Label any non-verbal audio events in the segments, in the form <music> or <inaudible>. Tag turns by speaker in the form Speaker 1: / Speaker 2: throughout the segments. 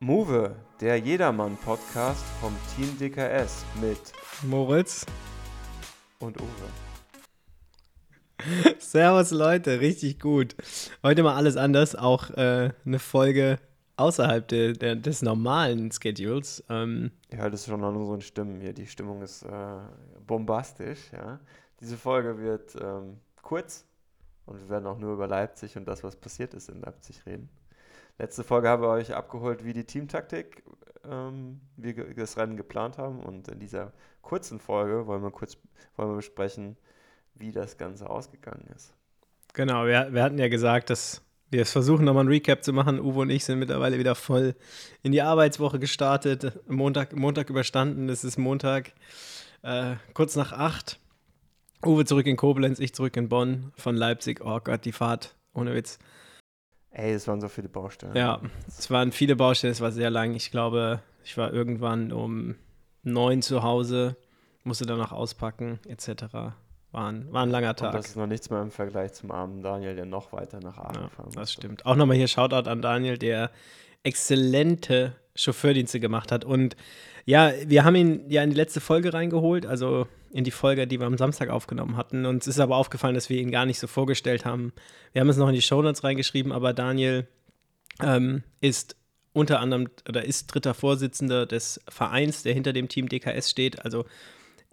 Speaker 1: Move, der Jedermann-Podcast vom Team DKS mit
Speaker 2: Moritz.
Speaker 1: und Uwe. <laughs>
Speaker 2: Servus Leute, richtig gut. Heute mal alles anders, auch äh, eine Folge außerhalb de, de, des normalen Schedules. Ähm,
Speaker 1: Ihr hört es schon an unseren Stimmen hier. Die Stimmung ist äh, bombastisch. Ja? Diese Folge wird ähm, kurz und wir werden auch nur über Leipzig und das, was passiert ist in Leipzig reden. Letzte Folge habe ich euch abgeholt, wie die Teamtaktik, ähm, wie wir das Rennen geplant haben. Und in dieser kurzen Folge wollen wir kurz wollen wir besprechen, wie das Ganze ausgegangen ist.
Speaker 2: genau, wir, wir hatten ja gesagt, dass wir es versuchen, nochmal ein Recap zu machen. Uwe und ich sind mittlerweile wieder voll in die Arbeitswoche gestartet. Montag, Montag überstanden, es ist Montag, äh, kurz nach acht. Uwe zurück in Koblenz, ich zurück in Bonn, von Leipzig. Oh Gott, die Fahrt, ohne Witz.
Speaker 1: Ey, es waren so viele Baustellen.
Speaker 2: Ja, es waren viele Baustellen, es war sehr lang. Ich glaube, ich war irgendwann um neun zu Hause, musste danach auspacken, etc. War ein, war ein langer
Speaker 1: Und
Speaker 2: Tag.
Speaker 1: das ist noch nichts mehr im Vergleich zum armen Daniel, der noch weiter nach Aachen
Speaker 2: Ja,
Speaker 1: fahren
Speaker 2: das
Speaker 1: musste.
Speaker 2: stimmt. Auch nochmal hier Shoutout an Daniel, der exzellente Chauffeurdienste gemacht hat. Und ja, wir haben ihn ja in die letzte Folge reingeholt, also in die Folge, die wir am Samstag aufgenommen hatten. Uns ist aber aufgefallen, dass wir ihn gar nicht so vorgestellt haben. Wir haben es noch in die Shownotes reingeschrieben, aber Daniel ähm, ist unter anderem oder ist dritter Vorsitzender des Vereins, der hinter dem Team DKS steht. Also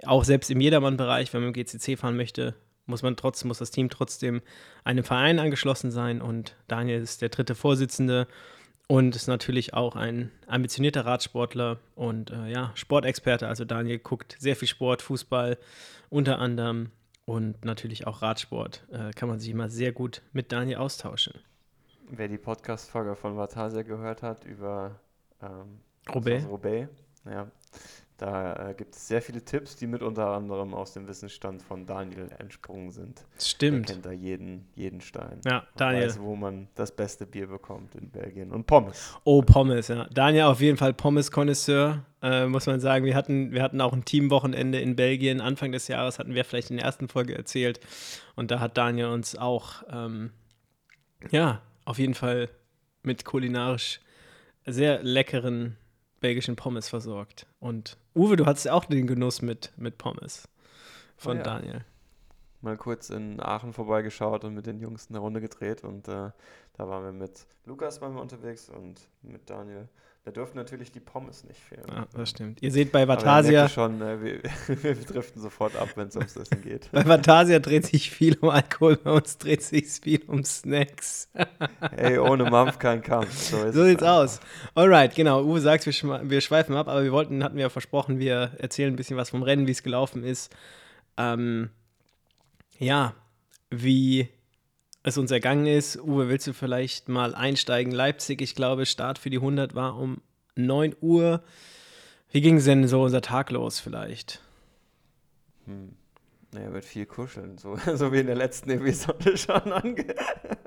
Speaker 2: auch selbst im Jedermann-Bereich, wenn man im GCC fahren möchte, muss man trotzdem, muss das Team trotzdem einem Verein angeschlossen sein. Und Daniel ist der dritte Vorsitzende und ist natürlich auch ein ambitionierter Radsportler und äh, ja, Sportexperte. Also Daniel guckt sehr viel Sport, Fußball unter anderem und natürlich auch Radsport. Äh, kann man sich immer sehr gut mit Daniel austauschen.
Speaker 1: Wer die Podcast-Folge von Vatasia gehört hat über ähm,
Speaker 2: Roubaix?
Speaker 1: Roubaix ja, da äh, gibt es sehr viele Tipps, die mit unter anderem aus dem Wissensstand von Daniel entsprungen sind.
Speaker 2: Stimmt.
Speaker 1: Er kennt da jeden, jeden Stein.
Speaker 2: Ja, Daniel.
Speaker 1: weiß, wo man das beste Bier bekommt in Belgien. Und Pommes.
Speaker 2: Oh, Pommes, ja. Daniel auf jeden Fall Pommes-Konnoisseur, äh, muss man sagen. Wir hatten, wir hatten auch ein Teamwochenende in Belgien. Anfang des Jahres hatten wir vielleicht in der ersten Folge erzählt. Und da hat Daniel uns auch, ähm, ja, auf jeden Fall mit kulinarisch sehr leckeren belgischen Pommes versorgt. Und Uwe, du hattest auch den Genuss mit, mit Pommes von
Speaker 1: Oh ja.
Speaker 2: Daniel.
Speaker 1: Mal kurz in Aachen vorbeigeschaut und mit den Jungs eine Runde gedreht. Und äh, da waren wir mit Lukas waren wir unterwegs und mit Daniel. Da dürften natürlich die Pommes nicht fehlen.
Speaker 2: Ja, das stimmt. Ihr seht bei Vatasia,
Speaker 1: schon, äh, wir, <laughs> wir driften sofort ab, wenn es ums Essen geht.
Speaker 2: bei Vatasia dreht sich viel um Alkohol, bei uns dreht sich viel um Snacks. <laughs>
Speaker 1: Ey, ohne Mampf kein Kampf. So,
Speaker 2: So sieht's
Speaker 1: einfach.
Speaker 2: aus. Alright, genau. Uwe sagt, wir, wir schweifen ab, aber wir wollten, hatten wir ja versprochen, wir erzählen ein bisschen was vom Rennen, wie es gelaufen ist. Ähm, ja, wie es uns ergangen ist. Uwe, willst du vielleicht mal einsteigen? Leipzig, ich glaube, Start für die 100 war um 9 Uhr. Wie ging es denn so unser Tag los vielleicht?
Speaker 1: Hm. Naja, mit viel Kuscheln, so, <laughs> so wie in der letzten Episode <laughs> schon ange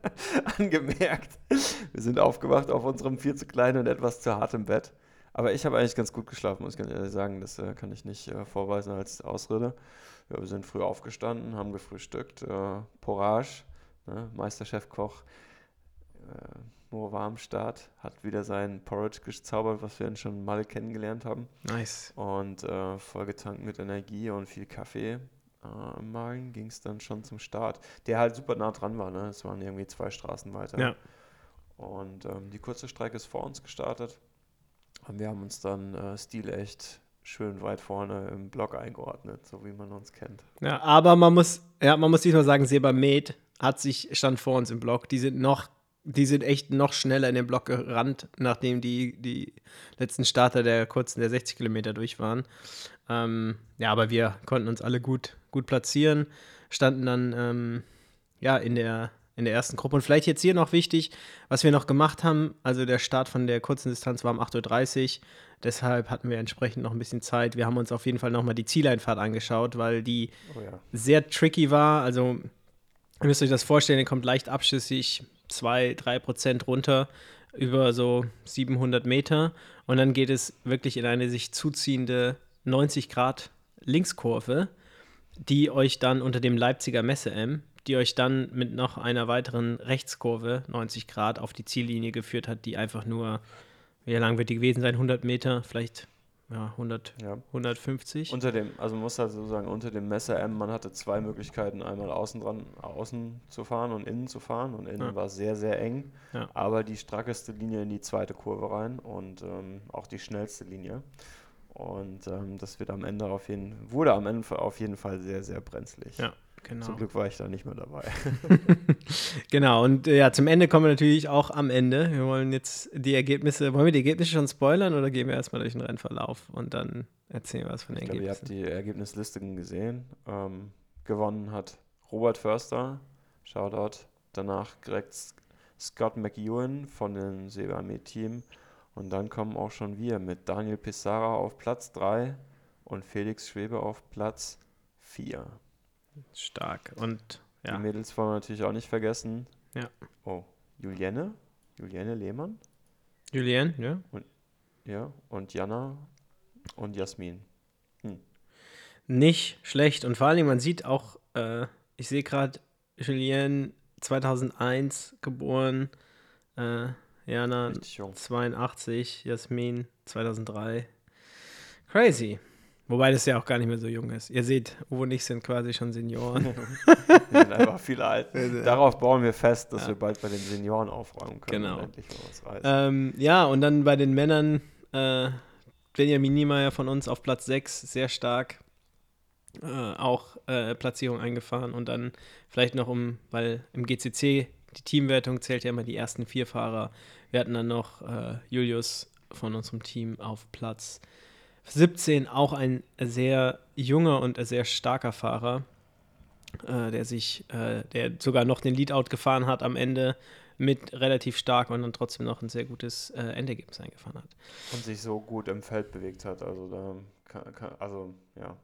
Speaker 1: <laughs> angemerkt. Wir sind aufgewacht auf unserem viel zu kleinen und etwas zu harten Bett. Aber ich habe eigentlich ganz gut geschlafen, muss ich ganz ehrlich sagen. Das äh, kann ich nicht äh, vorweisen als Ausrede. Ja, wir sind früh aufgestanden, haben gefrühstückt. Äh, Porage, ne? Meisterchefkoch äh, Mo Warmstadt hat wieder sein Porridge gezaubert, was wir schon mal kennengelernt haben.
Speaker 2: Nice.
Speaker 1: Und äh, vollgetankt mit Energie und viel Kaffee äh, im Magen ging es dann schon zum Start. Der halt super nah dran war, ne? Es waren irgendwie zwei Straßen weiter.
Speaker 2: Ja.
Speaker 1: Und ähm, die kurze Strecke ist vor uns gestartet. Und wir haben uns dann äh, stilecht schön weit vorne im Block eingeordnet, so wie man uns kennt.
Speaker 2: Ja, aber man muss, ja, man muss diesmal sagen, Seba Med hat sich, stand vor uns im Block. Die sind noch, die sind echt noch schneller in den Block gerannt, nachdem die, die letzten Starter der kurzen, der 60 Kilometer durch waren. Ähm, ja, aber wir konnten uns alle gut, gut platzieren, standen dann ähm, ja in der, in der ersten Gruppe. Und vielleicht jetzt hier noch wichtig, was wir noch gemacht haben, also der Start von der kurzen Distanz war um 8.30 Uhr. Deshalb hatten wir entsprechend noch ein bisschen Zeit. Wir haben uns auf jeden Fall nochmal die Zieleinfahrt angeschaut, weil die
Speaker 1: Oh ja.
Speaker 2: sehr tricky war. Also, ihr müsst euch das vorstellen, ihr kommt leicht abschüssig 2, 3 Prozent runter über so 700 Meter und dann geht es wirklich in eine sich zuziehende 90 Grad Linkskurve, die euch dann unter dem Leipziger Messe-M, die euch dann mit noch einer weiteren Rechtskurve 90 Grad auf die Ziellinie geführt hat, die einfach nur wie lang wird die gewesen sein? 100 Meter, vielleicht ja, 100,
Speaker 1: Ja.
Speaker 2: 150.
Speaker 1: Unter dem, also man muss halt sagen, unter dem Messer M, man hatte zwei Möglichkeiten, einmal außen dran, außen zu fahren und innen zu fahren. Und innen
Speaker 2: Ja.
Speaker 1: war sehr, sehr eng.
Speaker 2: Ja.
Speaker 1: Aber die strackeste Linie in die zweite Kurve rein und ähm, auch die schnellste Linie. Und ähm, das wird am Ende auf jeden, wurde am Ende auf jeden Fall sehr, sehr brenzlig.
Speaker 2: Ja, genau.
Speaker 1: Zum Glück war ich da nicht mehr dabei. <laughs>
Speaker 2: Genau, und äh, ja, zum Ende kommen wir natürlich auch am Ende. Wir wollen jetzt die Ergebnisse, wollen wir die Ergebnisse schon spoilern oder gehen wir erstmal durch den Rennverlauf und dann erzählen wir was von den
Speaker 1: Ich glaube, ihr habt die Ergebnislisten gesehen. Ähm, gewonnen hat Robert Förster, Shoutout. Danach direkt S- Scott McEwen von dem Sebami-Team. Und dann kommen auch schon wir mit Daniel Pissarra auf Platz 3 und Felix Schwebe auf Platz 4.
Speaker 2: Stark. Und
Speaker 1: Die
Speaker 2: ja,
Speaker 1: Mädels wollen wir natürlich auch nicht vergessen.
Speaker 2: Ja.
Speaker 1: Oh, Julienne? Julienne Lehmann?
Speaker 2: Julien, ja?
Speaker 1: Ja. Und Jana und Jasmin.
Speaker 2: Nicht schlecht. Und vor allem, man sieht auch, äh, ich sehe gerade Julien 2001 geboren, äh, Jana
Speaker 1: Richtig jung.
Speaker 2: 82, Jasmin 2003. Crazy. Wobei das ja auch gar nicht mehr so jung ist. Ihr seht, Uwe und ich sind quasi schon Senioren. <laughs>
Speaker 1: Wir sind einfach viel alt. Darauf bauen wir fest, dass
Speaker 2: Ja.
Speaker 1: wir bald bei den Senioren aufräumen können
Speaker 2: Genau. ähm, ja, und dann bei den Männern äh, Benjamin Niemeyer von uns auf Platz 6, sehr stark. Äh, auch äh, Platzierung eingefahren und dann vielleicht noch um, weil im GCC die Teamwertung zählt ja immer die ersten vier Fahrer. Wir hatten dann noch äh, Julius von unserem Team auf Platz 17, auch ein sehr junger und sehr starker Fahrer, äh, der sich, äh, der sogar noch den Leadout gefahren hat am Ende mit relativ stark und dann trotzdem noch ein sehr gutes äh, Endergebnis eingefahren hat.
Speaker 1: und sich so gut im Feld bewegt hat. Also da kann, kann, also ja.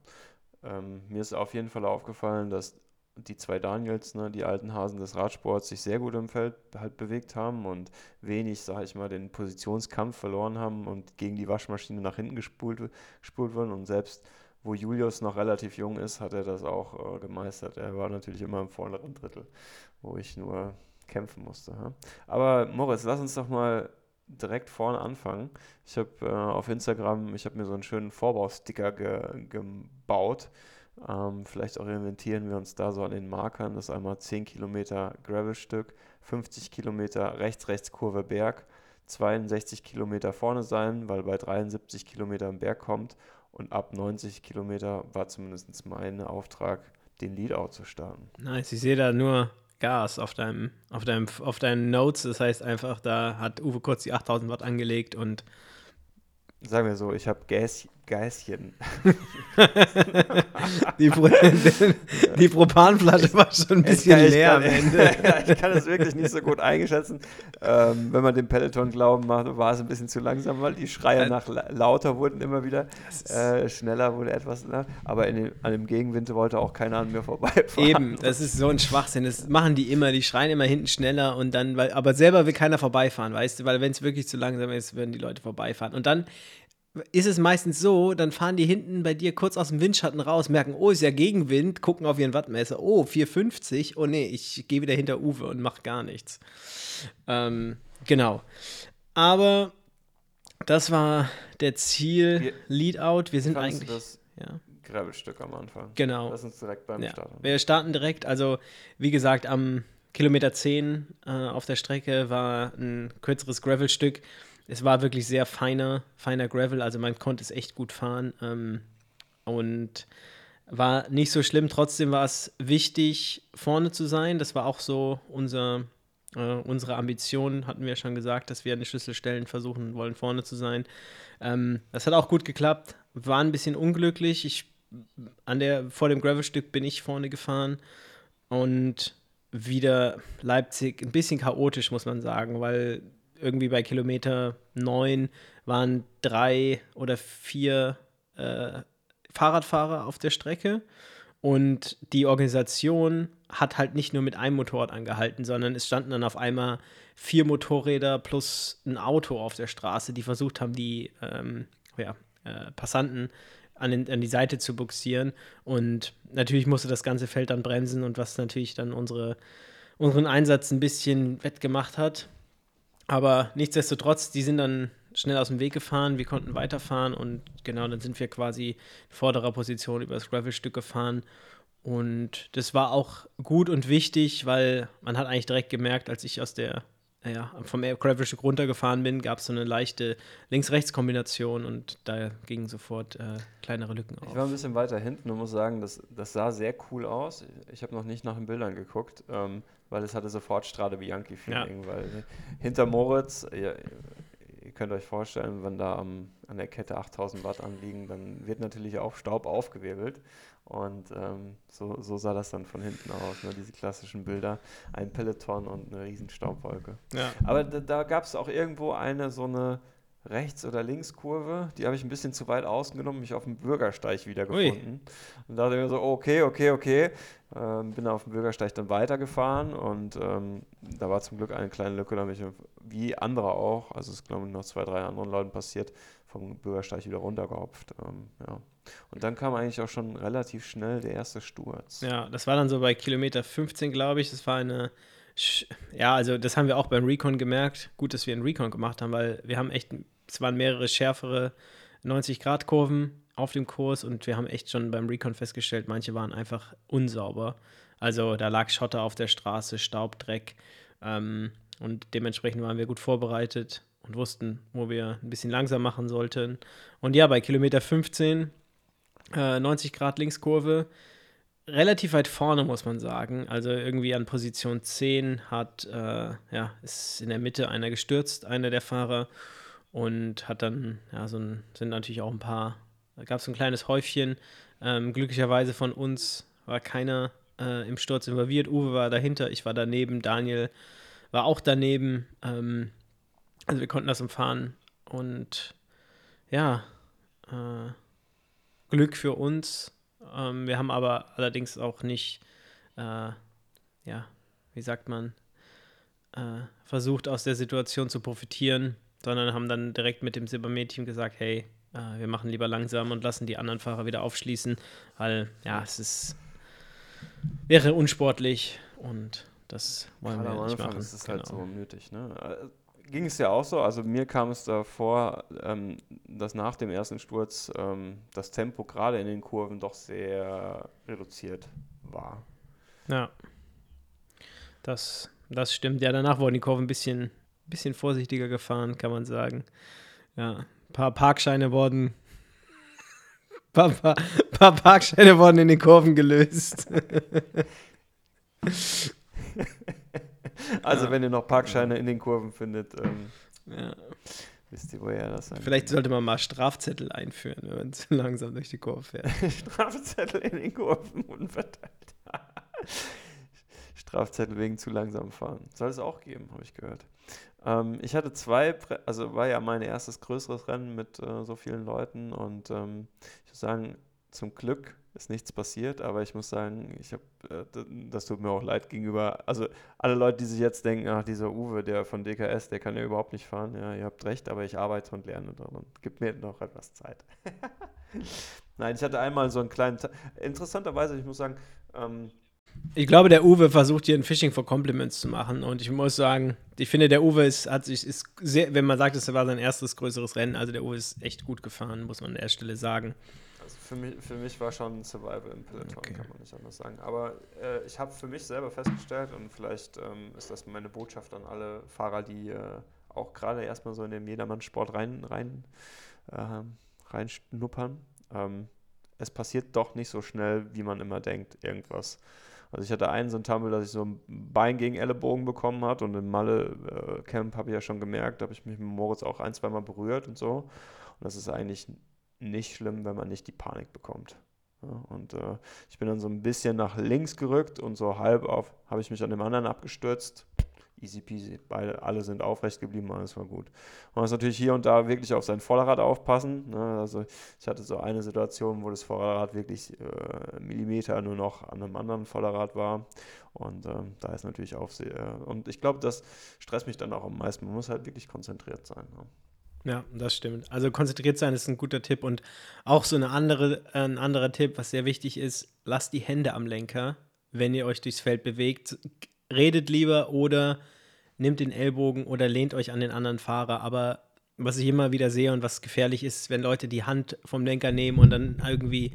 Speaker 1: Ähm, mir ist auf jeden Fall aufgefallen, dass die zwei Daniels, ne, die alten Hasen des Radsports, sich sehr gut im Feld halt bewegt haben und wenig, sag ich mal, den Positionskampf verloren haben und gegen die Waschmaschine nach hinten gespult, gespult wurden. Und selbst wo Julius noch relativ jung ist, hat er das auch äh, gemeistert. Er war natürlich immer im vorderen Drittel, wo ich nur kämpfen musste. Ja? Aber Moritz, lass uns doch mal direkt vorne anfangen. Ich habe äh, auf Instagram, ich habe mir so einen schönen Vorbausticker ge gebaut. Ähm, vielleicht orientieren wir uns da so an den Markern. Das ist einmal 10 Kilometer Gravelstück, 50 Kilometer rechts-rechts-Kurve Berg, 62 Kilometer vorne sein, weil bei 73 Kilometern Berg kommt. Und ab 90 Kilometer war zumindest mein Auftrag, den Leadout zu starten.
Speaker 2: Nice, ich sehe da nur Gas auf deinem, auf deinem, auf deinen Notes. Das heißt einfach, da hat Uwe kurz die 8000 Watt angelegt und
Speaker 1: Sagen wir so, ich habe Gas, Gäschen. <laughs>
Speaker 2: die, Pro <laughs> die Propanflasche war schon ein bisschen
Speaker 1: Ich
Speaker 2: leer am Ende. <laughs>
Speaker 1: ich kann es wirklich nicht so gut einschätzen. Ähm, wenn man dem Peloton glauben macht, war es ein bisschen zu langsam, weil die Schreie
Speaker 2: Äh,
Speaker 1: nach la- lauter wurden immer wieder.
Speaker 2: Das
Speaker 1: Äh, schneller wurde etwas, ne? aber in dem, an dem Gegenwind wollte auch keiner an mir vorbeifahren.
Speaker 2: Eben, das ist so ein Schwachsinn. Das machen die immer, die schreien immer hinten schneller und dann, weil, aber selber will keiner vorbeifahren, weißt du, weil wenn es wirklich zu langsam ist, würden die Leute vorbeifahren. Und dann ist es meistens so, dann fahren die hinten bei dir kurz aus dem Windschatten raus, merken, oh, ist ja Gegenwind, gucken auf ihren Wattmesser, oh, 450, oh nee, ich gehe wieder hinter Uwe und mach gar nichts. Ähm, genau. Aber das war der Ziel,
Speaker 1: Wir-
Speaker 2: Leadout. Wir sind eigentlich.
Speaker 1: das
Speaker 2: ja.
Speaker 1: Gravelstück am Anfang?
Speaker 2: Genau.
Speaker 1: Lass uns direkt beim
Speaker 2: Ja.
Speaker 1: Start an.
Speaker 2: Wir starten direkt, also wie gesagt, am Kilometer 10 äh, auf der Strecke war ein kürzeres Gravelstück. Es war wirklich sehr feiner, feiner Gravel, also man konnte es echt gut fahren ähm, und war nicht so schlimm. Trotzdem war es wichtig, vorne zu sein. Das war auch so unser, äh, unsere Ambition, hatten wir schon gesagt, dass wir an den Schlüsselstellen versuchen wollen, vorne zu sein. Ähm, das hat auch gut geklappt, war ein bisschen unglücklich. Ich an der, vor dem Gravelstück bin ich vorne gefahren und wieder Leipzig ein bisschen chaotisch, muss man sagen, weil irgendwie bei Kilometer 9 waren drei oder vier äh, Fahrradfahrer auf der Strecke und die Organisation hat halt nicht nur mit einem Motorrad angehalten, sondern es standen dann auf einmal vier Motorräder plus ein Auto auf der Straße, die versucht haben, die ähm, ja, äh, Passanten an, den, an die Seite zu buxieren. Und natürlich musste das ganze Feld dann bremsen und was natürlich dann unsere, unseren Einsatz ein bisschen wettgemacht hat. Aber nichtsdestotrotz, die sind dann schnell aus dem Weg gefahren, wir konnten weiterfahren und genau, dann sind wir quasi in vorderer Position über das Gravelstück gefahren. Und das war auch gut und wichtig, weil man hat eigentlich direkt gemerkt, als ich aus der ja, vom Gravelstück runtergefahren bin, gab es so eine leichte Links-Rechts-Kombination und da gingen sofort äh, kleinere Lücken auf.
Speaker 1: Ich war ein bisschen weiter hinten und muss sagen, das, das sah sehr cool aus. Ich habe noch nicht nach den Bildern geguckt, ähm, weil es hatte sofort Strade Bianchi-Feeling, ja. weil hinter Moritz, ihr, ihr, könnt euch vorstellen, wenn da am, an der Kette 8000 Watt anliegen, dann wird natürlich auch Staub aufgewirbelt. Und ähm, so, so, sah das dann von hinten aus, ne? diese klassischen Bilder. Ein Peloton und eine riesen Staubwolke. Ja. Aber da, da gab es auch irgendwo eine so eine Rechts- oder Linkskurve, die habe ich ein bisschen zu weit außen genommen, mich auf dem Bürgersteig wiedergefunden. Ui. Und da dachte ich mir so, okay, okay, okay. Ähm, bin auf dem Bürgersteig dann weitergefahren und ähm, da war zum Glück eine kleine Lücke, da bin ich wie andere auch, also es ist glaube ich noch zwei, drei anderen Leuten passiert, vom Bürgersteig wieder runtergehopft. Ähm, ja. Und dann kam eigentlich auch schon relativ schnell der erste Sturz.
Speaker 2: Ja, das war dann so bei Kilometer 15, glaube ich. Das war eine, ja, also das haben wir auch beim Recon gemerkt. Gut, dass wir einen Recon gemacht haben, weil wir haben echt, es waren mehrere schärfere 90-Grad-Kurven auf dem Kurs und wir haben echt schon beim Recon festgestellt, manche waren einfach unsauber. Also da lag Schotter auf der Straße, Staub, Dreck ähm, und dementsprechend waren wir gut vorbereitet und wussten, wo wir ein bisschen langsam machen sollten. Und ja, bei Kilometer 15 äh, 90 Grad Linkskurve. Relativ weit vorne, muss man sagen. Also irgendwie an Position 10 hat, äh, ja, ist in der Mitte einer gestürzt, einer der Fahrer. Und hat dann, ja, so ein, sind natürlich auch ein paar, da gab es ein kleines Häufchen. Ähm, glücklicherweise von uns war keiner äh, im Sturz involviert. Uwe war dahinter, ich war daneben, Daniel war auch daneben. Ähm, also wir konnten das umfahren. Und ja, äh, Glück für uns. Ähm, wir haben aber allerdings auch nicht, äh, ja, wie sagt man, äh, versucht aus der Situation zu profitieren, sondern haben dann direkt mit dem Silbermädchen gesagt, hey, äh, wir machen lieber langsam und lassen die anderen Fahrer wieder aufschließen, weil ja, es ist wäre unsportlich und das wollen Gerade wir nicht machen.
Speaker 1: Das ist halt genau. halt so nötig. Ne? ging es ja auch so. Also mir kam es davor, ähm, dass nach dem ersten Sturz ähm, das Tempo gerade in den Kurven doch sehr reduziert war.
Speaker 2: Ja. Das, das stimmt. Ja, danach wurden die Kurven ein bisschen, bisschen vorsichtiger gefahren, kann man sagen. Ja, ein paar Parkscheine wurden. <laughs> Paar, paar, paar Parkscheine wurden in den Kurven gelöst. <laughs>
Speaker 1: Also, ja. wenn ihr noch Parkscheine in den Kurven findet, ähm, ja. wisst ihr, woher das sein
Speaker 2: Vielleicht sollte man mal Strafzettel einführen, wenn man <laughs> zu langsam durch die Kurve fährt.
Speaker 1: Strafzettel in den Kurven unverteilt. Strafzettel wegen zu langsam fahren. Soll es auch geben, habe ich gehört. Ähm, ich hatte zwei, also war ja mein erstes größeres Rennen mit äh, so vielen Leuten und ähm, ich muss sagen, zum Glück ist nichts passiert, aber ich muss sagen, ich habe, äh, das tut mir auch leid gegenüber, also alle Leute, die sich jetzt denken, ach, dieser Uwe, der von DKS, der kann ja überhaupt nicht fahren, ja, ihr habt recht, aber ich arbeite und lerne daran. Gib mir noch etwas Zeit. <laughs> Nein, ich hatte einmal so einen kleinen, interessanterweise, ich muss sagen, ähm,
Speaker 2: ich glaube, der Uwe versucht hier ein Fishing for Compliments zu machen und ich muss sagen, ich finde, der Uwe ist, hat sich, ist sehr, wenn man sagt, es war sein erstes größeres Rennen, also der Uwe ist echt gut gefahren, muss man an der Stelle sagen.
Speaker 1: Also für mich, für mich war schon Survival im Peloton, okay. kann man nicht anders sagen. Aber äh, ich habe für mich selber festgestellt und vielleicht ähm, ist das meine Botschaft an alle Fahrer, die äh, auch gerade erstmal so in den Jedermann-Sport rein, rein, äh, reinschnuppern. Ähm, es passiert doch nicht so schnell, wie man immer denkt, irgendwas. Also ich hatte einen so ein Tumble, dass ich so ein Bein gegen Ellenbogen bekommen hat und im Malle-Camp äh, habe ich ja schon gemerkt, habe ich mich mit Moritz auch ein, zweimal berührt und so. Und das ist eigentlich nicht schlimm, wenn man nicht die Panik bekommt. Ja, und äh, ich bin dann so ein bisschen nach links gerückt und so halb auf, habe ich mich an dem anderen abgestürzt. Easy peasy, beide, alle sind aufrecht geblieben, alles war gut. Man muss natürlich hier und da wirklich auf sein Vorderrad aufpassen. Ne? Also ich hatte so eine Situation, wo das Vorderrad wirklich äh, Millimeter nur noch an einem anderen Vorderrad war. Und ähm, da ist natürlich Aufsehen. Äh, und ich glaube, das stresst mich dann auch am meisten. Man muss halt wirklich konzentriert sein. Ne?
Speaker 2: Ja, das stimmt. Also konzentriert sein ist ein guter Tipp und auch so eine andere, ein anderer Tipp, was sehr wichtig ist, lasst die Hände am Lenker, wenn ihr euch durchs Feld bewegt. Redet lieber oder nehmt den Ellbogen oder lehnt euch an den anderen Fahrer, aber was ich immer wieder sehe und was gefährlich ist, wenn Leute die Hand vom Lenker nehmen und dann irgendwie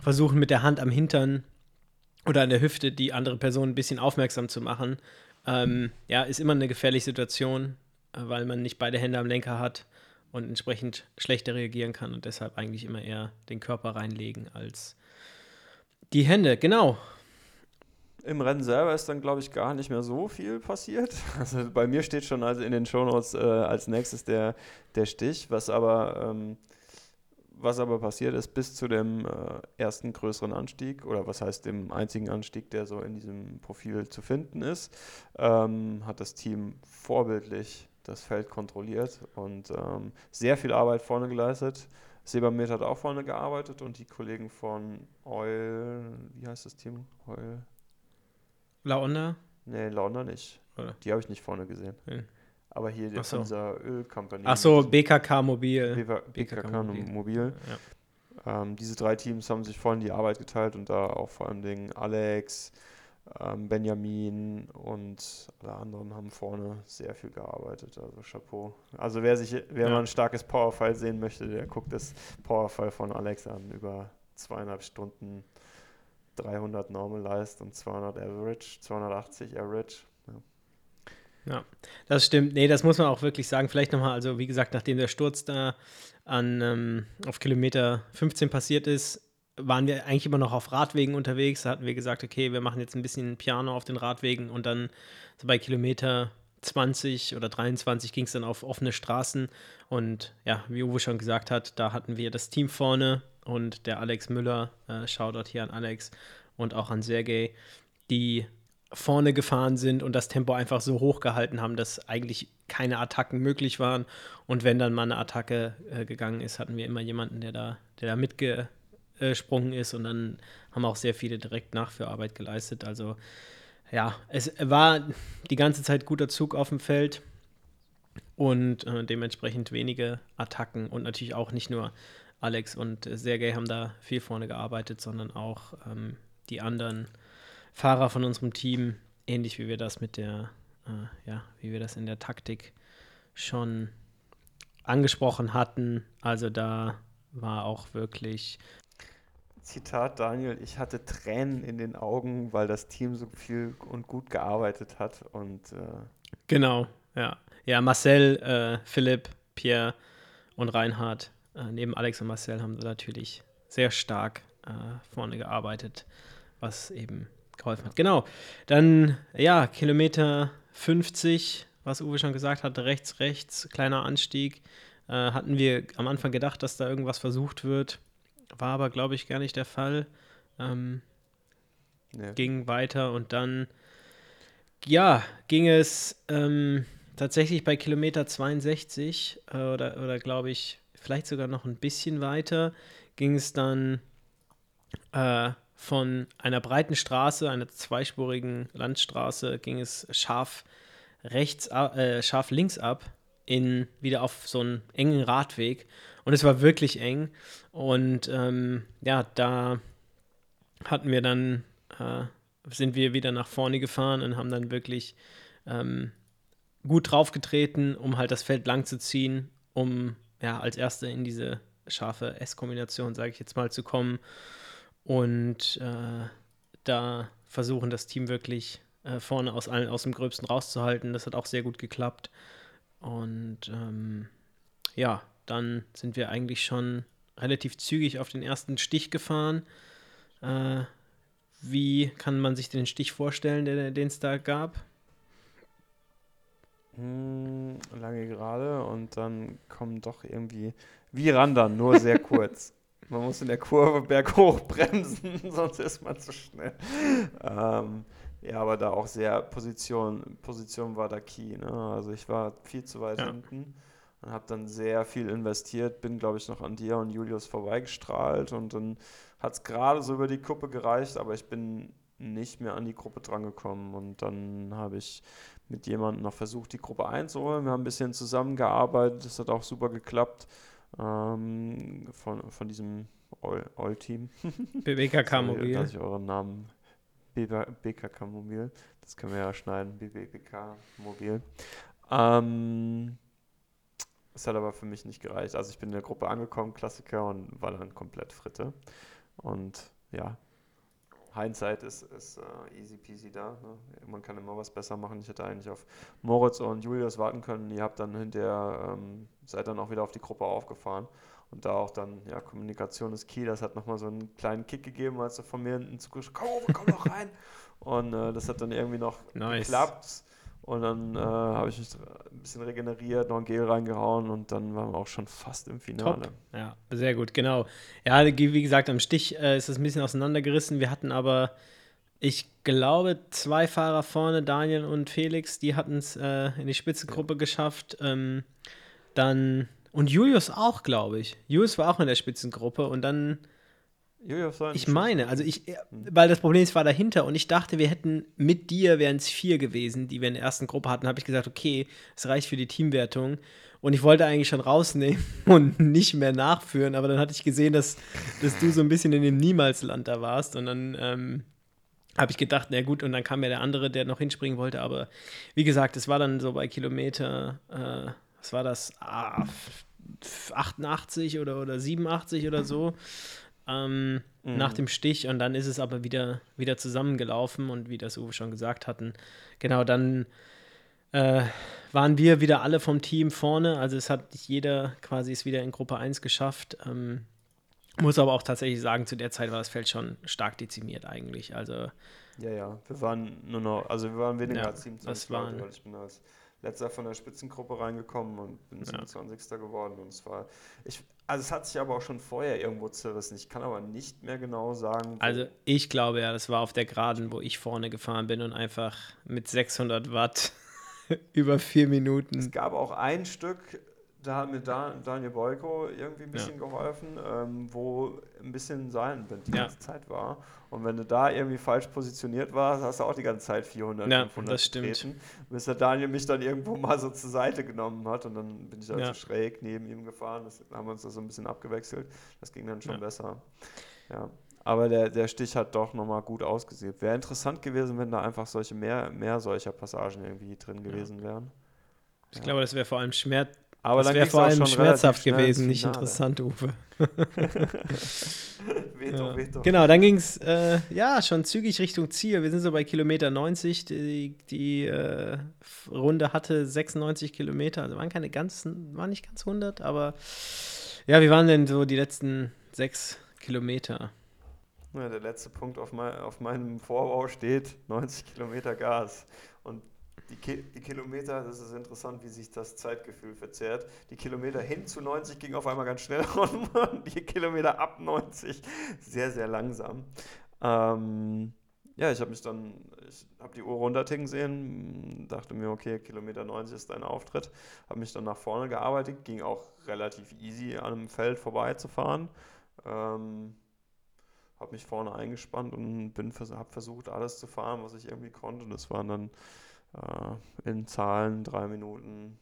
Speaker 2: versuchen mit der Hand am Hintern oder an der Hüfte die andere Person ein bisschen aufmerksam zu machen. Ähm, ja, ist immer eine gefährliche Situation, äh, weil man nicht beide Hände am Lenker hat und entsprechend schlechter reagieren kann und deshalb eigentlich immer eher den Körper reinlegen als die Hände. Genau.
Speaker 1: Im Rennen selber ist dann, glaube ich, gar nicht mehr so viel passiert. <laughs> Also bei mir steht schon also in den Shownotes äh, als nächstes der, der Stich, was aber, ähm, was aber passiert ist bis zu dem äh, ersten größeren Anstieg oder was heißt dem einzigen Anstieg, der so in diesem Profil zu finden ist, ähm, hat das Team vorbildlich das Feld kontrolliert und ähm, sehr viel Arbeit vorne geleistet. Sebamed hat auch vorne gearbeitet und die Kollegen von Oil, wie heißt das Team? Oil
Speaker 2: Laonda?
Speaker 1: Nee, Laonda nicht. Oder? Die habe ich nicht vorne gesehen. Ja. Aber hier
Speaker 2: Ach so.
Speaker 1: unser Ölcompany.
Speaker 2: Ach so, BKK Mobil.
Speaker 1: BKK, BKK Mobil. Mobil. Ja. Ähm, diese drei Teams haben sich vorhin die Arbeit geteilt und da auch vor allem Dingen Alex, ähm, Benjamin und alle anderen haben vorne sehr viel gearbeitet. Also Chapeau. Also wer sich, wer ja. mal ein starkes Powerfile sehen möchte, der guckt das Powerfile von Alex an über zweieinhalb Stunden 300 Normalized und 200 Average, 280 Average.
Speaker 2: Ja. ja. das stimmt. Nee, das muss man auch wirklich sagen. Vielleicht nochmal, also wie gesagt, nachdem der Sturz da an, ähm, auf Kilometer 15 passiert ist, waren wir eigentlich immer noch auf Radwegen unterwegs. Da hatten wir gesagt, okay, wir machen jetzt ein bisschen Piano auf den Radwegen und dann so bei Kilometer 20 oder 23 ging es dann auf offene Straßen. Und ja, wie Uwe schon gesagt hat, da hatten wir das Team vorne und der Alex Müller, äh, Shoutout hier an Alex und auch an Sergej, die vorne gefahren sind und das Tempo einfach so hoch gehalten haben, dass eigentlich keine Attacken möglich waren. Und wenn dann mal eine Attacke äh, gegangen ist, hatten wir immer jemanden, der da, der da mitgesprungen ist und dann haben auch sehr viele direkt Nachführarbeit geleistet. Also ja, es war die ganze Zeit guter Zug auf dem Feld und äh, dementsprechend wenige Attacken und natürlich auch nicht nur Alex und Sergej haben da viel vorne gearbeitet, sondern auch ähm, die anderen Fahrer von unserem Team, ähnlich wie wir das mit der, äh, ja, wie wir das in der Taktik schon angesprochen hatten. Also da war auch wirklich.
Speaker 1: Zitat Daniel, ich hatte Tränen in den Augen, weil das Team so viel und gut gearbeitet hat und äh
Speaker 2: genau, ja. Ja, Marcel, äh, Philipp, Pierre und Reinhard äh, neben Alex und Marcel haben sie natürlich sehr stark äh, vorne gearbeitet, was eben geholfen hat. Genau. Dann, ja, Kilometer 50, was Uwe schon gesagt hatte, rechts, rechts, kleiner Anstieg. Äh, hatten wir am Anfang gedacht, dass da irgendwas versucht wird. War aber, glaube ich, gar nicht der Fall. Ähm, ja. Ging weiter und dann, ja, ging es ähm, tatsächlich bei Kilometer 62 äh, oder, oder glaube ich, vielleicht sogar noch ein bisschen weiter, ging es dann äh, von einer breiten Straße, einer zweispurigen Landstraße, ging es scharf rechts, äh, scharf links ab in wieder auf so einen engen Radweg. Und es war wirklich eng. Und ähm, ja, da hatten wir dann äh, sind wir wieder nach vorne gefahren und haben dann wirklich ähm, gut draufgetreten, um halt das Feld lang zu ziehen, um ja, als Erster in diese scharfe S-Kombination, sage ich jetzt mal, zu kommen. Und äh, da versuchen das Team wirklich äh, vorne aus, allen, aus dem Gröbsten rauszuhalten. Das hat auch sehr gut geklappt. Und ähm, ja, dann sind wir eigentlich schon relativ zügig auf den ersten Stich gefahren. Äh, wie kann man sich den Stich vorstellen, den es da gab?
Speaker 1: Hm, lange gerade und dann kommen doch irgendwie wie Randern, nur sehr kurz. <laughs> man muss in der Kurve berghoch bremsen, <laughs> sonst ist man zu schnell. Ähm, ja, aber da auch sehr Position, Position war da key. Ne? Also ich war viel zu weit ja. hinten und habe dann sehr viel investiert, bin glaube ich noch an dir und Julius vorbeigestrahlt und dann hat es gerade so über die Kuppe gereicht, aber ich bin nicht mehr an die Gruppe drangekommen und dann habe ich mit jemandem noch versucht, die Gruppe einzuholen. Wir haben ein bisschen zusammengearbeitet, das hat auch super geklappt. Ähm, von, von diesem All-Team. <laughs>
Speaker 2: BBKK Mobil.
Speaker 1: Dass ich euren Namen BKK Mobil, das können wir ja schneiden, BBK Mobil. Ähm, Es hat aber für mich nicht gereicht. Also ich bin in der Gruppe angekommen, Klassiker, und war dann komplett Fritte. Und ja, Hindsight ist, ist uh, easy peasy da. Ne? Man kann immer was besser machen. Ich hätte eigentlich auf Moritz und Julius warten können. Ihr habt dann hinterher, ähm, seid dann auch wieder auf die Gruppe aufgefahren. Und da auch dann, ja, Kommunikation ist key. Das hat nochmal so einen kleinen Kick gegeben, als er von mir hinten zugeschaut komm, komm noch rein. <laughs> und äh, das hat dann irgendwie noch nice. geklappt. Und dann äh, habe ich mich ein bisschen regeneriert, noch ein Gel reingehauen und dann waren wir auch schon fast im Finale.
Speaker 2: Top. Ja, sehr gut, genau. Ja, wie gesagt, am Stich äh, ist es ein bisschen auseinandergerissen. Wir hatten aber, ich glaube, zwei Fahrer vorne, Daniel und Felix, die hatten es äh, in die Spitzengruppe ja. geschafft. Ähm, dann, und Julius auch, glaube ich. Julius war auch in der Spitzengruppe und dann ich meine, also ich, weil das Problem ist, war dahinter und ich dachte, wir hätten mit dir wären es vier gewesen, die wir in der ersten Gruppe hatten. Habe ich gesagt, okay, es reicht für die Teamwertung. Und ich wollte eigentlich schon rausnehmen <laughs> und nicht mehr nachführen, aber dann hatte ich gesehen, dass, dass du so ein bisschen in dem Niemalsland da warst und dann ähm, habe ich gedacht, na gut, und dann kam ja der andere, der noch hinspringen wollte, aber wie gesagt, es war dann so bei Kilometer, äh, was war das, ah, 88 oder, oder 87 oder so ähm, mhm. nach dem Stich und dann ist es aber wieder, wieder zusammengelaufen und wie das Uwe schon gesagt hatten, genau dann äh, waren wir wieder alle vom Team vorne, also es hat jeder quasi es wieder in Gruppe 1 geschafft. Ähm, muss aber auch tatsächlich sagen, zu der Zeit war das Feld schon stark dezimiert eigentlich. Also
Speaker 1: ja, ja, wir waren nur noch, also wir waren weniger
Speaker 2: ja,
Speaker 1: als 27 Leute, weil ich bin als letzter von der Spitzengruppe reingekommen und bin 27. Ja. geworden. Und es war, ich, also es hat sich aber auch schon vorher irgendwo zerrissen. Ich kann aber nicht mehr genau sagen.
Speaker 2: Also ich glaube ja, das war auf der Geraden, wo ich vorne gefahren bin und einfach mit 600 Watt <laughs> über vier Minuten.
Speaker 1: Es gab auch ein Stück, da hat mir Daniel Boyko irgendwie ein bisschen ja. geholfen, ähm, wo ein bisschen Seitenwind die ja. ganze Zeit war. Und wenn du da irgendwie falsch positioniert warst, hast du auch die ganze Zeit 400,
Speaker 2: ja, 500 das stimmt.
Speaker 1: Getreten, bis der Daniel mich dann irgendwo mal so zur Seite genommen hat und dann bin ich also ja. schräg neben ihm gefahren. Das haben wir uns da so ein bisschen abgewechselt. Das ging dann schon besser. Ja. Aber der, der Stich hat doch nochmal gut ausgesehen. Wäre interessant gewesen, wenn da einfach solche mehr, mehr solcher Passagen irgendwie drin gewesen wären.
Speaker 2: Ich glaube, das wäre vor allem Schmerz, aber das wäre vor allem schmerzhaft gewesen, nicht interessant, Uwe. <laughs> veto, ja. veto. Genau, dann ging es äh, ja schon zügig Richtung Ziel. Wir sind so bei Kilometer 90. Die, die äh, Runde hatte 96 Kilometer, also waren keine ganzen, waren nicht ganz 100, aber ja, wie waren denn so die letzten sechs Kilometer?
Speaker 1: Ja, der letzte Punkt auf, mein, auf meinem Vorbau steht 90 Kilometer Gas. Und die, Ki die, Kilometer, das ist interessant, wie sich das Zeitgefühl verzerrt. Die Kilometer hin zu 90 ging auf einmal ganz schnell <laughs> und die Kilometer ab 90 sehr, sehr langsam. Ähm, ja, ich habe mich dann, ich habe die Uhr runterticken sehen, dachte mir, okay, Kilometer 90 ist dein Auftritt, habe mich dann nach vorne gearbeitet, ging auch relativ easy an einem Feld vorbeizufahren. Ähm, habe mich vorne eingespannt und bin habe versucht, alles zu fahren, was ich irgendwie konnte. Und das waren dann äh, in Zahlen 3 Minuten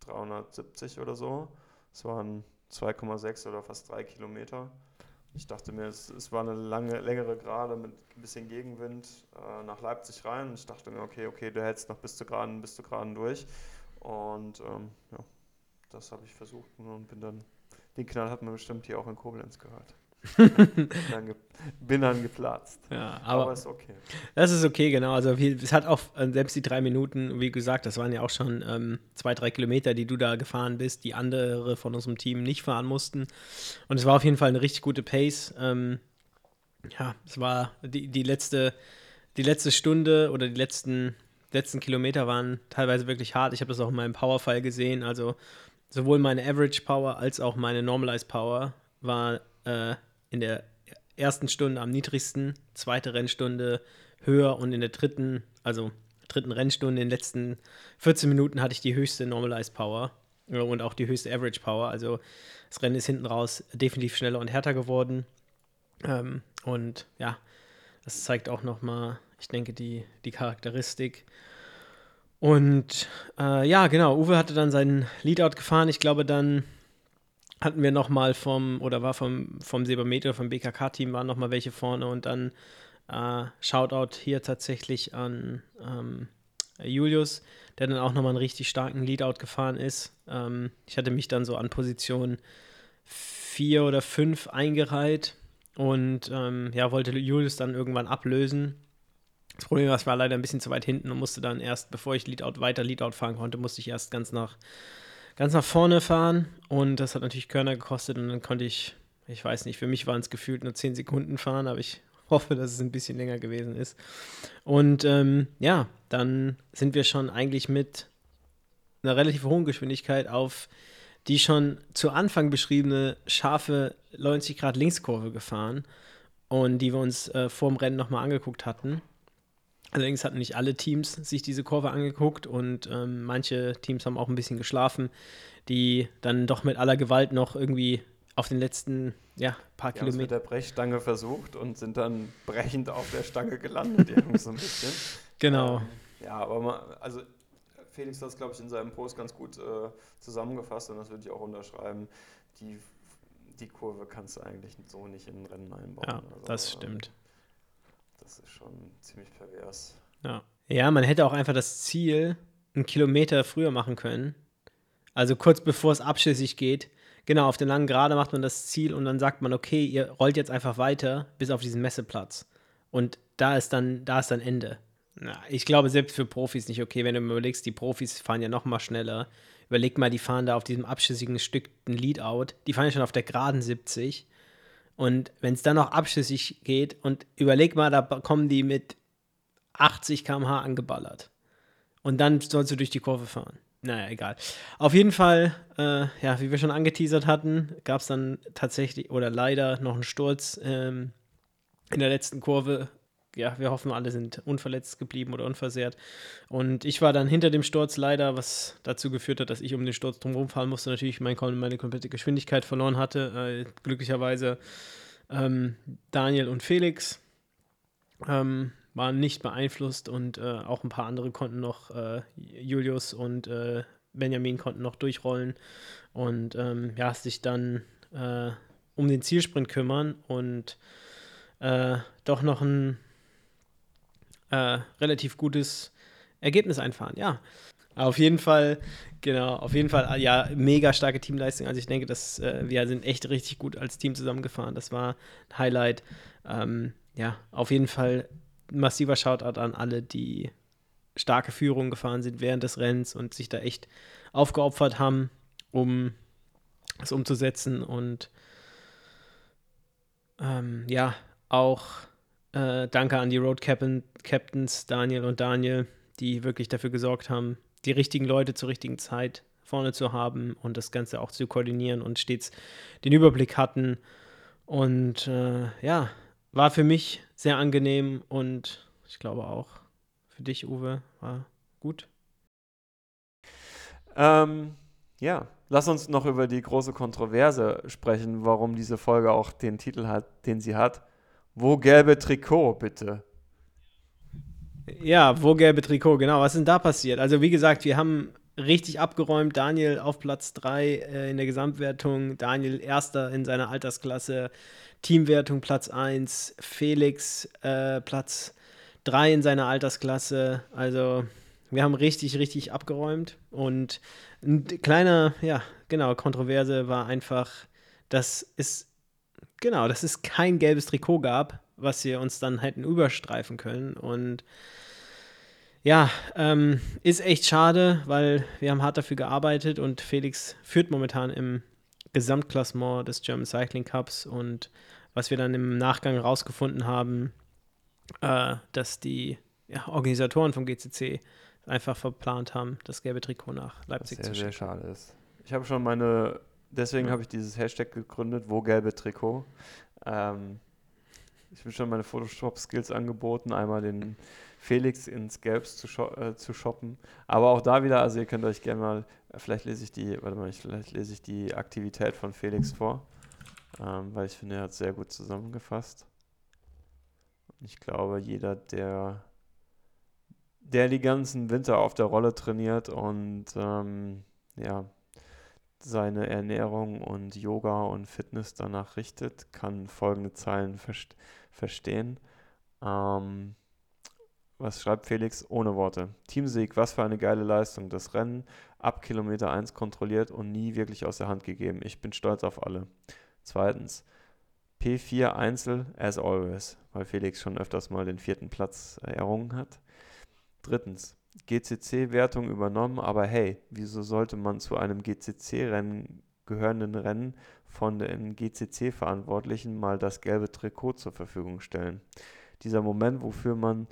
Speaker 1: 370 oder so. Es waren 2,6 oder fast 3 Kilometer. Ich dachte mir, es, es war eine lange, längere Gerade mit ein bisschen Gegenwind äh, nach Leipzig rein. Ich dachte mir, okay, okay, du hältst noch bis zu Geraden, bis zu Geraden durch. Und ähm, ja, das habe ich versucht und bin dann, den Knall hat man bestimmt hier auch in Koblenz gehört bin dann geplatzt.
Speaker 2: Ja, aber, aber, ist okay. Das ist okay, genau. Also es hat auch äh, selbst die drei Minuten, wie gesagt, das waren ja auch schon ähm, zwei, drei Kilometer, die du da gefahren bist, die andere von unserem Team nicht fahren mussten. Und es war auf jeden Fall eine richtig gute Pace. Ähm, ja, es war die, die letzte, die letzte Stunde oder die letzten, letzten Kilometer waren teilweise wirklich hart. Ich habe das auch in meinem Powerfile gesehen. Also sowohl meine Average Power als auch meine Normalized Power war äh, in der ersten Stunde am niedrigsten, zweite Rennstunde höher und in der dritten, also dritten Rennstunde, in den letzten 14 Minuten hatte ich die höchste Normalized Power äh, und auch die höchste Average Power. Also das Rennen ist hinten raus definitiv schneller und härter geworden. Ähm, und ja, das zeigt auch nochmal, ich denke, die, die Charakteristik. Und äh, ja, genau, Uwe hatte dann seinen Leadout gefahren. Ich glaube dann hatten wir nochmal vom, oder war vom, vom Sebermeter, vom BKK-Team, waren nochmal welche vorne und dann äh, Shoutout hier tatsächlich an ähm, Julius, der dann auch nochmal einen richtig starken Leadout gefahren ist. Ähm, ich hatte mich dann so an Position 4 oder 5 eingereiht und ähm, ja, wollte Julius dann irgendwann ablösen. Das Problem war, es war leider ein bisschen zu weit hinten und musste dann erst, bevor ich Leadout weiter Leadout fahren konnte, musste ich erst ganz nach, ganz nach vorne fahren. Und das hat natürlich Körner gekostet und dann konnte ich, ich weiß nicht, für mich waren es gefühlt nur 10 Sekunden fahren, aber ich <laughs> hoffe, dass es ein bisschen länger gewesen ist. Und ähm, ja, dann sind wir schon eigentlich mit einer relativ hohen Geschwindigkeit auf die schon zu Anfang beschriebene scharfe 90 Grad Linkskurve gefahren und die wir uns äh, vor dem Rennen nochmal angeguckt hatten. Allerdings hatten nicht alle Teams sich diese Kurve angeguckt und ähm, manche Teams haben auch ein bisschen geschlafen, die dann doch mit aller Gewalt noch irgendwie auf den letzten ja, paar Kilometern.
Speaker 1: mit der Brechstange versucht und sind dann brechend auf der Stange gelandet, irgendwie so ein bisschen. <laughs>
Speaker 2: Genau.
Speaker 1: Ähm, ja, aber man, also Felix hat es, glaube ich, in seinem Post ganz gut äh, zusammengefasst und das würde ich auch unterschreiben. Die, die Kurve kannst du eigentlich so nicht in ein Rennen einbauen.
Speaker 2: Ja,
Speaker 1: Also,
Speaker 2: das
Speaker 1: ähm,
Speaker 2: stimmt.
Speaker 1: Das ist schon ziemlich pervers.
Speaker 2: Ja. ja, man hätte auch einfach das Ziel einen Kilometer früher machen können. Also kurz bevor es abschüssig geht. Genau, auf den langen Gerade macht man das Ziel und dann sagt man, okay, ihr rollt jetzt einfach weiter bis auf diesen Messeplatz. Und da ist dann, da ist dann Ende. Na, ich glaube, selbst für Profis nicht okay, wenn du mir überlegst, die Profis fahren ja noch mal schneller. Überleg mal, die fahren da auf diesem abschüssigen Stück ein Leadout. Die fahren ja schon auf der geraden 70. Und wenn es dann noch abschüssig geht und überleg mal, da kommen die mit 80 km/h angeballert. Und dann sollst du durch die Kurve fahren. Naja, egal. Auf jeden Fall, äh, ja, wie wir schon angeteasert hatten, gab es dann tatsächlich oder leider noch einen Sturz ähm, in der letzten Kurve. Ja, wir hoffen, alle sind unverletzt geblieben oder unversehrt. Und ich war dann hinter dem Sturz leider, was dazu geführt hat, dass ich um den Sturz drumherum fahren musste. Natürlich mein, meine komplette Geschwindigkeit verloren hatte. Äh, glücklicherweise ähm, Daniel und Felix ähm, waren nicht beeinflusst und äh, auch ein paar andere konnten noch, äh, Julius und äh, Benjamin konnten noch durchrollen und ähm, ja, sich dann äh, um den Zielsprint kümmern und äh, doch noch ein äh, relativ gutes Ergebnis einfahren. Ja, auf jeden Fall, genau, auf jeden Fall, ja, mega starke Teamleistung. Also ich denke, dass äh, wir sind echt richtig gut als Team zusammengefahren. Das war ein Highlight. Ähm, ja, auf jeden Fall massiver Shoutout an alle, die starke Führung gefahren sind während des Rennens und sich da echt aufgeopfert haben, um es umzusetzen. Und ähm, ja, auch äh, danke an die Road Captain, Captains Daniel und Daniel, die wirklich dafür gesorgt haben, die richtigen Leute zur richtigen Zeit vorne zu haben und das Ganze auch zu koordinieren und stets den Überblick hatten. Und äh, ja, war für mich sehr angenehm und ich glaube auch für dich, Uwe, war gut.
Speaker 1: Ähm, ja, lass uns noch über die große Kontroverse sprechen, warum diese Folge auch den Titel hat, den sie hat. Wo gelbe Trikot, bitte?
Speaker 2: Ja, wo gelbe Trikot, genau. Was ist denn da passiert? Also, wie gesagt, wir haben richtig abgeräumt. Daniel auf Platz 3 äh, in der Gesamtwertung. Daniel erster in seiner Altersklasse. Teamwertung Platz 1. Felix äh, Platz 3 in seiner Altersklasse. Also, wir haben richtig, richtig abgeräumt. Und ein kleiner, ja, genau, Kontroverse war einfach, dass es, genau, dass es kein gelbes Trikot gab, was wir uns dann hätten überstreifen können. Und ja, ähm, ist echt schade, weil wir haben hart dafür gearbeitet und Felix führt momentan im Gesamtklassement des German Cycling Cups und was wir dann im Nachgang rausgefunden haben, äh, dass die ja, Organisatoren vom GCC einfach verplant haben, das gelbe Trikot nach Leipzig
Speaker 1: sehr,
Speaker 2: zu
Speaker 1: sehr
Speaker 2: schicken.
Speaker 1: schade ist. Ich habe schon meine, deswegen
Speaker 2: Ja.
Speaker 1: habe ich dieses Hashtag gegründet, wo gelbe Trikot. Ähm, ich habe schon meine Photoshop-Skills angeboten, einmal den Felix ins Gelbs zu, sho äh, zu shoppen. Aber auch da wieder, also ihr könnt euch gerne mal, äh, vielleicht lese ich die, warte mal, ich, vielleicht lese ich die Aktivität von Felix vor, ähm, weil ich finde, er hat es sehr gut zusammengefasst. Und ich glaube, jeder, der, der die ganzen Winter auf der Rolle trainiert und ähm, ja, seine Ernährung und Yoga und Fitness danach richtet, kann folgende Zeilen verst verstehen. Ähm, was schreibt Felix? Ohne Worte. Teamsieg, was für eine geile Leistung. Das Rennen ab Kilometer 1 kontrolliert und nie wirklich aus der Hand gegeben. Ich bin stolz auf alle. Zweitens, P4 Einzel as always, weil Felix schon öfters mal den vierten Platz errungen hat. Drittens, GCC-Wertung übernommen, aber hey, wieso sollte man zu einem GCC-Rennen gehörenden Rennen von den GCC-Verantwortlichen mal das gelbe Trikot zur Verfügung stellen? Dieser Moment, wofür man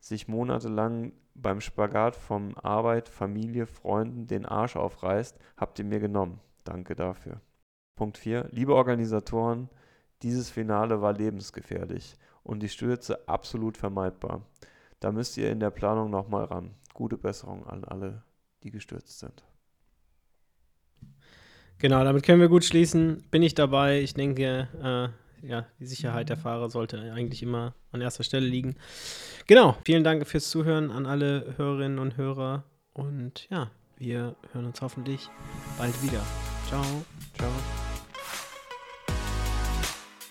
Speaker 1: sich monatelang beim Spagat von Arbeit, Familie, Freunden den Arsch aufreißt, habt ihr mir genommen. Danke dafür. Punkt 4. Liebe Organisatoren, dieses Finale war lebensgefährlich und die Stürze absolut vermeidbar. Da müsst ihr in der Planung nochmal ran. Gute Besserung an alle, die gestürzt sind.
Speaker 2: Genau, damit können wir gut schließen. Bin ich dabei. Ich denke, äh, ja, die Sicherheit der Fahrer sollte eigentlich immer an erster Stelle liegen. Genau, vielen Dank fürs Zuhören an alle Hörerinnen und Hörer. Und ja, wir hören uns hoffentlich bald wieder. Ciao.
Speaker 1: Ciao.